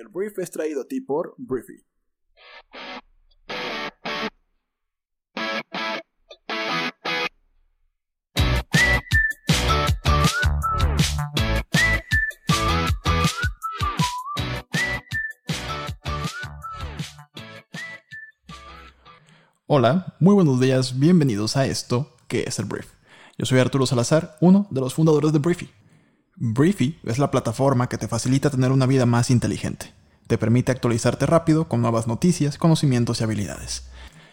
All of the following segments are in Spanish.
El brief es traído a ti por Briefy. Hola, muy buenos días, bienvenidos a esto que es el Brief. Yo soy Arturo Salazar, uno de los fundadores de Briefy. Briefy es la plataforma que te facilita tener una vida más inteligente. Te permite actualizarte rápido con nuevas noticias, conocimientos y habilidades.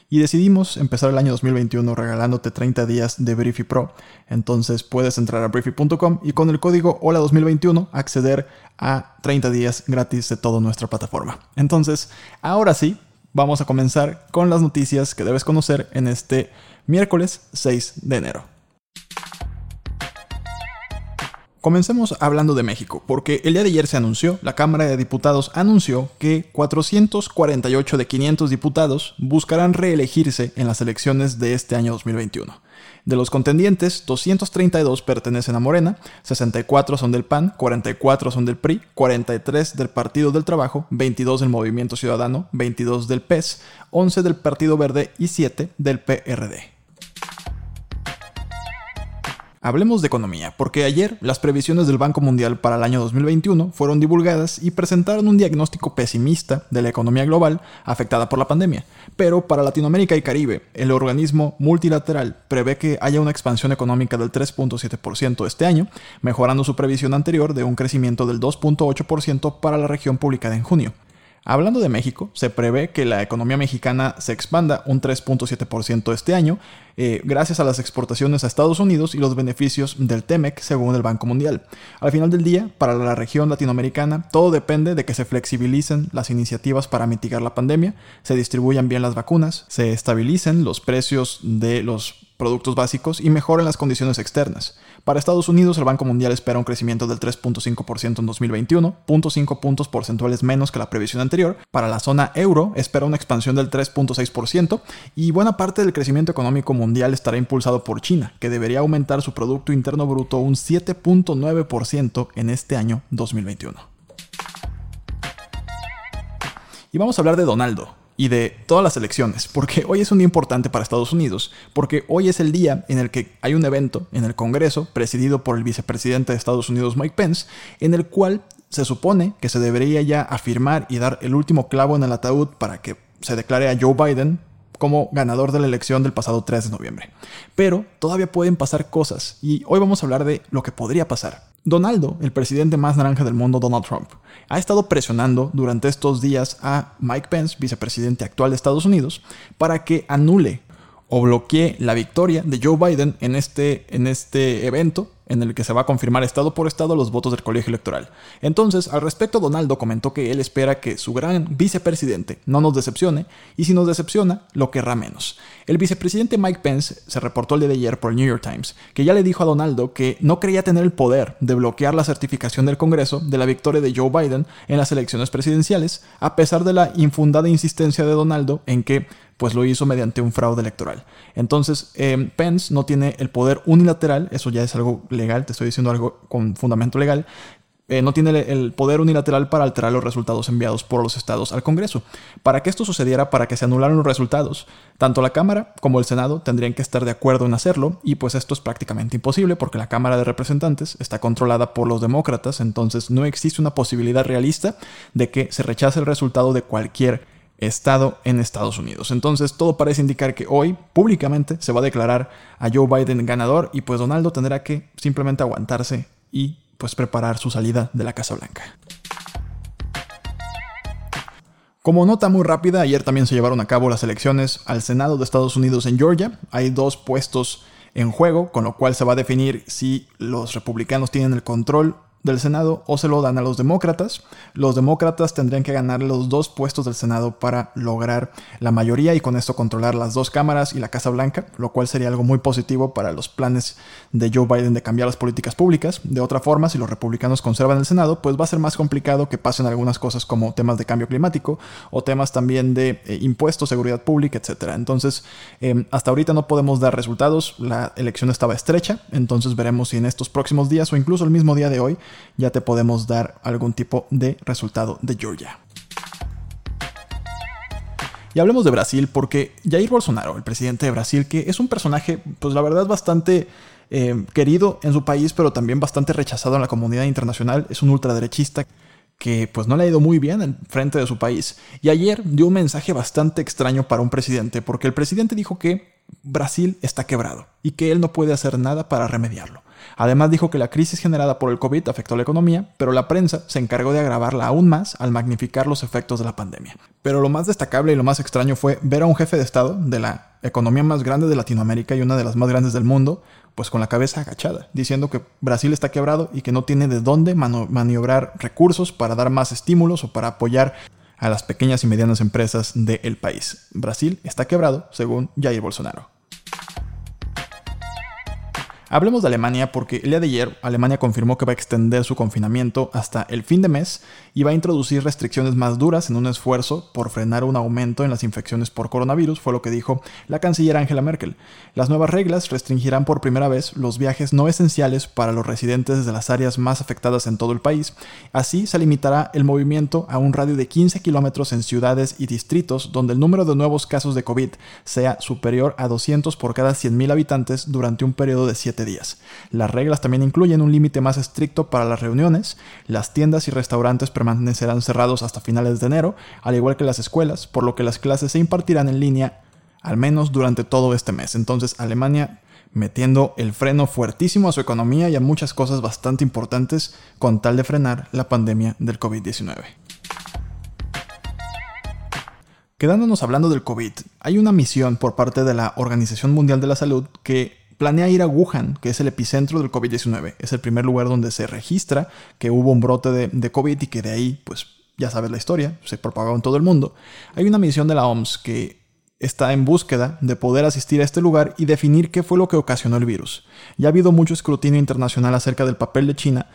Y decidimos empezar el año 2021 regalándote 30 días de Briefy Pro. Entonces puedes entrar a briefy.com y con el código HOLA 2021 acceder a 30 días gratis de toda nuestra plataforma. Entonces, ahora sí, vamos a comenzar con las noticias que debes conocer en este miércoles 6 de enero. Comencemos hablando de México, porque el día de ayer se anunció, la Cámara de Diputados anunció que 448 de 500 diputados buscarán reelegirse en las elecciones de este año 2021. De los contendientes, 232 pertenecen a Morena, 64 son del PAN, 44 son del PRI, 43 del Partido del Trabajo, 22 del Movimiento Ciudadano, 22 del PES, 11 del Partido Verde y 7 del PRD. Hablemos de economía, porque ayer las previsiones del Banco Mundial para el año 2021 fueron divulgadas y presentaron un diagnóstico pesimista de la economía global afectada por la pandemia. Pero para Latinoamérica y Caribe, el organismo multilateral prevé que haya una expansión económica del 3.7% este año, mejorando su previsión anterior de un crecimiento del 2.8% para la región publicada en junio. Hablando de México, se prevé que la economía mexicana se expanda un 3.7% este año, eh, gracias a las exportaciones a Estados Unidos y los beneficios del TEMEC, según el Banco Mundial. Al final del día, para la región latinoamericana, todo depende de que se flexibilicen las iniciativas para mitigar la pandemia, se distribuyan bien las vacunas, se estabilicen los precios de los productos básicos y mejoren las condiciones externas. Para Estados Unidos, el Banco Mundial espera un crecimiento del 3.5% en 2021, 0.5 puntos porcentuales menos que la previsión anterior. Para la zona euro, espera una expansión del 3.6% y buena parte del crecimiento económico mundial estará impulsado por China, que debería aumentar su Producto Interno Bruto un 7.9% en este año 2021. Y vamos a hablar de Donaldo, y de todas las elecciones, porque hoy es un día importante para Estados Unidos, porque hoy es el día en el que hay un evento en el Congreso, presidido por el vicepresidente de Estados Unidos Mike Pence, en el cual se supone que se debería ya afirmar y dar el último clavo en el ataúd para que se declare a Joe Biden como ganador de la elección del pasado 3 de noviembre. Pero todavía pueden pasar cosas y hoy vamos a hablar de lo que podría pasar. Donaldo, el presidente más naranja del mundo, Donald Trump, ha estado presionando durante estos días a Mike Pence, vicepresidente actual de Estados Unidos, para que anule o bloquee la victoria de Joe Biden en este, en este evento en el que se va a confirmar estado por estado los votos del colegio electoral. Entonces, al respecto, Donaldo comentó que él espera que su gran vicepresidente no nos decepcione, y si nos decepciona, lo querrá menos. El vicepresidente Mike Pence se reportó el día de ayer por el New York Times, que ya le dijo a Donaldo que no creía tener el poder de bloquear la certificación del Congreso de la victoria de Joe Biden en las elecciones presidenciales, a pesar de la infundada insistencia de Donaldo en que pues lo hizo mediante un fraude electoral. Entonces, eh, Pence no tiene el poder unilateral, eso ya es algo legal, te estoy diciendo algo con fundamento legal, eh, no tiene el poder unilateral para alterar los resultados enviados por los estados al Congreso. Para que esto sucediera, para que se anularan los resultados, tanto la Cámara como el Senado tendrían que estar de acuerdo en hacerlo, y pues esto es prácticamente imposible porque la Cámara de Representantes está controlada por los demócratas, entonces no existe una posibilidad realista de que se rechace el resultado de cualquier estado en Estados Unidos. Entonces todo parece indicar que hoy públicamente se va a declarar a Joe Biden ganador y pues Donaldo tendrá que simplemente aguantarse y pues preparar su salida de la Casa Blanca. Como nota muy rápida, ayer también se llevaron a cabo las elecciones al Senado de Estados Unidos en Georgia. Hay dos puestos en juego, con lo cual se va a definir si los republicanos tienen el control del Senado o se lo dan a los demócratas. Los demócratas tendrían que ganar los dos puestos del Senado para lograr la mayoría y con esto controlar las dos cámaras y la Casa Blanca, lo cual sería algo muy positivo para los planes de Joe Biden de cambiar las políticas públicas. De otra forma, si los republicanos conservan el Senado, pues va a ser más complicado que pasen algunas cosas como temas de cambio climático o temas también de eh, impuestos, seguridad pública, etc. Entonces, em, hasta ahorita no podemos dar resultados, la elección estaba estrecha, entonces veremos si en estos próximos días o incluso el mismo día de hoy ya te podemos dar algún tipo de resultado de Georgia. Y hablemos de Brasil porque Jair Bolsonaro, el presidente de Brasil, que es un personaje, pues la verdad, bastante eh, querido en su país, pero también bastante rechazado en la comunidad internacional, es un ultraderechista que pues no le ha ido muy bien en frente de su país. Y ayer dio un mensaje bastante extraño para un presidente, porque el presidente dijo que Brasil está quebrado y que él no puede hacer nada para remediarlo. Además dijo que la crisis generada por el COVID afectó la economía, pero la prensa se encargó de agravarla aún más al magnificar los efectos de la pandemia. Pero lo más destacable y lo más extraño fue ver a un jefe de Estado de la economía más grande de Latinoamérica y una de las más grandes del mundo, pues con la cabeza agachada, diciendo que Brasil está quebrado y que no tiene de dónde maniobrar recursos para dar más estímulos o para apoyar a las pequeñas y medianas empresas del país. Brasil está quebrado, según Jair Bolsonaro. Hablemos de Alemania porque el día de ayer Alemania confirmó que va a extender su confinamiento hasta el fin de mes y va a introducir restricciones más duras en un esfuerzo por frenar un aumento en las infecciones por coronavirus, fue lo que dijo la canciller Angela Merkel. Las nuevas reglas restringirán por primera vez los viajes no esenciales para los residentes de las áreas más afectadas en todo el país. Así se limitará el movimiento a un radio de 15 kilómetros en ciudades y distritos donde el número de nuevos casos de COVID sea superior a 200 por cada 100.000 habitantes durante un periodo de 7 días. Las reglas también incluyen un límite más estricto para las reuniones, las tiendas y restaurantes permanecerán cerrados hasta finales de enero, al igual que las escuelas, por lo que las clases se impartirán en línea al menos durante todo este mes. Entonces Alemania metiendo el freno fuertísimo a su economía y a muchas cosas bastante importantes con tal de frenar la pandemia del COVID-19. Quedándonos hablando del COVID, hay una misión por parte de la Organización Mundial de la Salud que planea ir a Wuhan, que es el epicentro del COVID-19. Es el primer lugar donde se registra que hubo un brote de, COVID y que de ahí, pues ya sabes la historia, se propagó en todo el mundo. Hay una misión de la OMS que está en búsqueda de poder asistir a este lugar y definir qué fue lo que ocasionó el virus. Ya ha habido mucho escrutinio internacional acerca del papel de China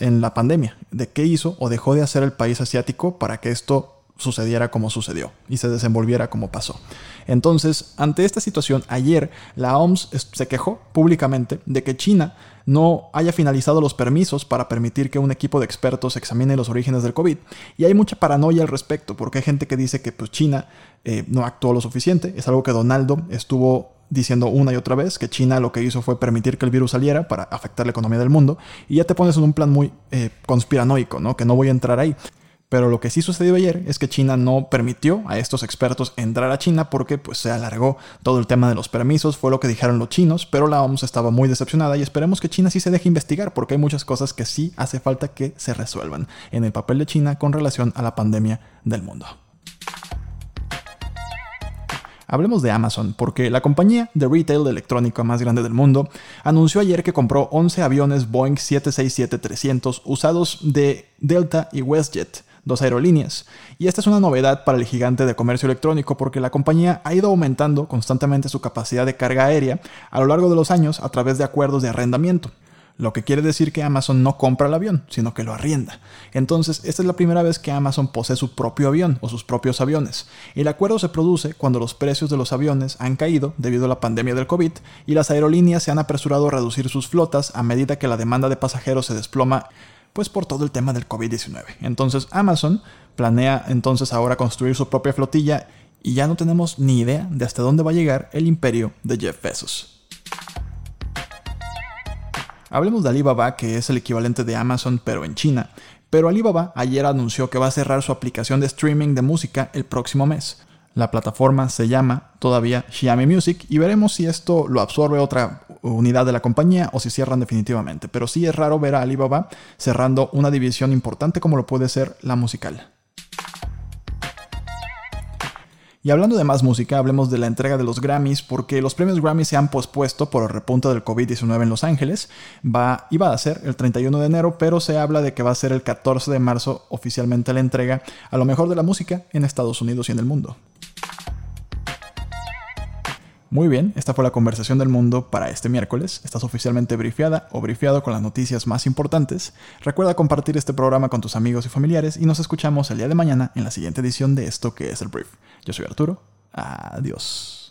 en la pandemia, de qué hizo o dejó de hacer el país asiático para que esto sucediera como sucedió y se desenvolviera como pasó. Entonces, ante esta situación, ayer la OMS se quejó públicamente de que China no haya finalizado los permisos para permitir que un equipo de expertos examine los orígenes del COVID. Y hay mucha paranoia al respecto, porque hay gente que dice que pues, China eh, no actuó lo suficiente. Es algo que Donaldo estuvo diciendo una y otra vez que China lo que hizo fue permitir que el virus saliera para afectar la economía del mundo. Y ya te pones en un plan muy eh, conspiranoico, ¿no? Que no voy a entrar ahí. Pero lo que sí sucedió ayer es que China no permitió a estos expertos entrar a China porque pues, se alargó todo el tema de los permisos, fue lo que dijeron los chinos, pero la OMS estaba muy decepcionada y esperemos que China sí se deje investigar porque hay muchas cosas que sí hace falta que se resuelvan en el papel de China con relación a la pandemia del mundo. Hablemos de Amazon, porque la compañía de retail electrónico más grande del mundo anunció ayer que compró 11 aviones Boeing 767-300 usados de Delta y WestJet dos aerolíneas. Y esta es una novedad para el gigante de comercio electrónico porque la compañía ha ido aumentando constantemente su capacidad de carga aérea a lo largo de los años a través de acuerdos de arrendamiento. Lo que quiere decir que Amazon no compra el avión, sino que lo arrienda. Entonces, esta es la primera vez que Amazon posee su propio avión o sus propios aviones. El acuerdo se produce cuando los precios de los aviones han caído debido a la pandemia del COVID y las aerolíneas se han apresurado a reducir sus flotas a medida que la demanda de pasajeros se desploma pues por todo el tema del COVID-19. Entonces Amazon planea entonces ahora construir su propia flotilla y ya no tenemos ni idea de hasta dónde va a llegar el imperio de Jeff Bezos. Hablemos de Alibaba, que es el equivalente de Amazon pero en China. Pero Alibaba ayer anunció que va a cerrar su aplicación de streaming de música el próximo mes. La plataforma se llama todavía Xiaomi Music y veremos si esto lo absorbe otra unidad de la compañía o si cierran definitivamente. Pero sí es raro ver a Alibaba cerrando una división importante como lo puede ser la musical. Y hablando de más música, hablemos de la entrega de los Grammys, porque los premios Grammy se han pospuesto por el repunte del COVID-19 en Los Ángeles. Va, iba a ser el 31 de enero, pero se habla de que va a ser el 14 de marzo oficialmente la entrega a lo mejor de la música en Estados Unidos y en el mundo. Muy bien, esta fue la conversación del mundo para este miércoles. Estás oficialmente brifiada o brifiado con las noticias más importantes. Recuerda compartir este programa con tus amigos y familiares y nos escuchamos el día de mañana en la siguiente edición de esto que es el brief. Yo soy Arturo. Adiós.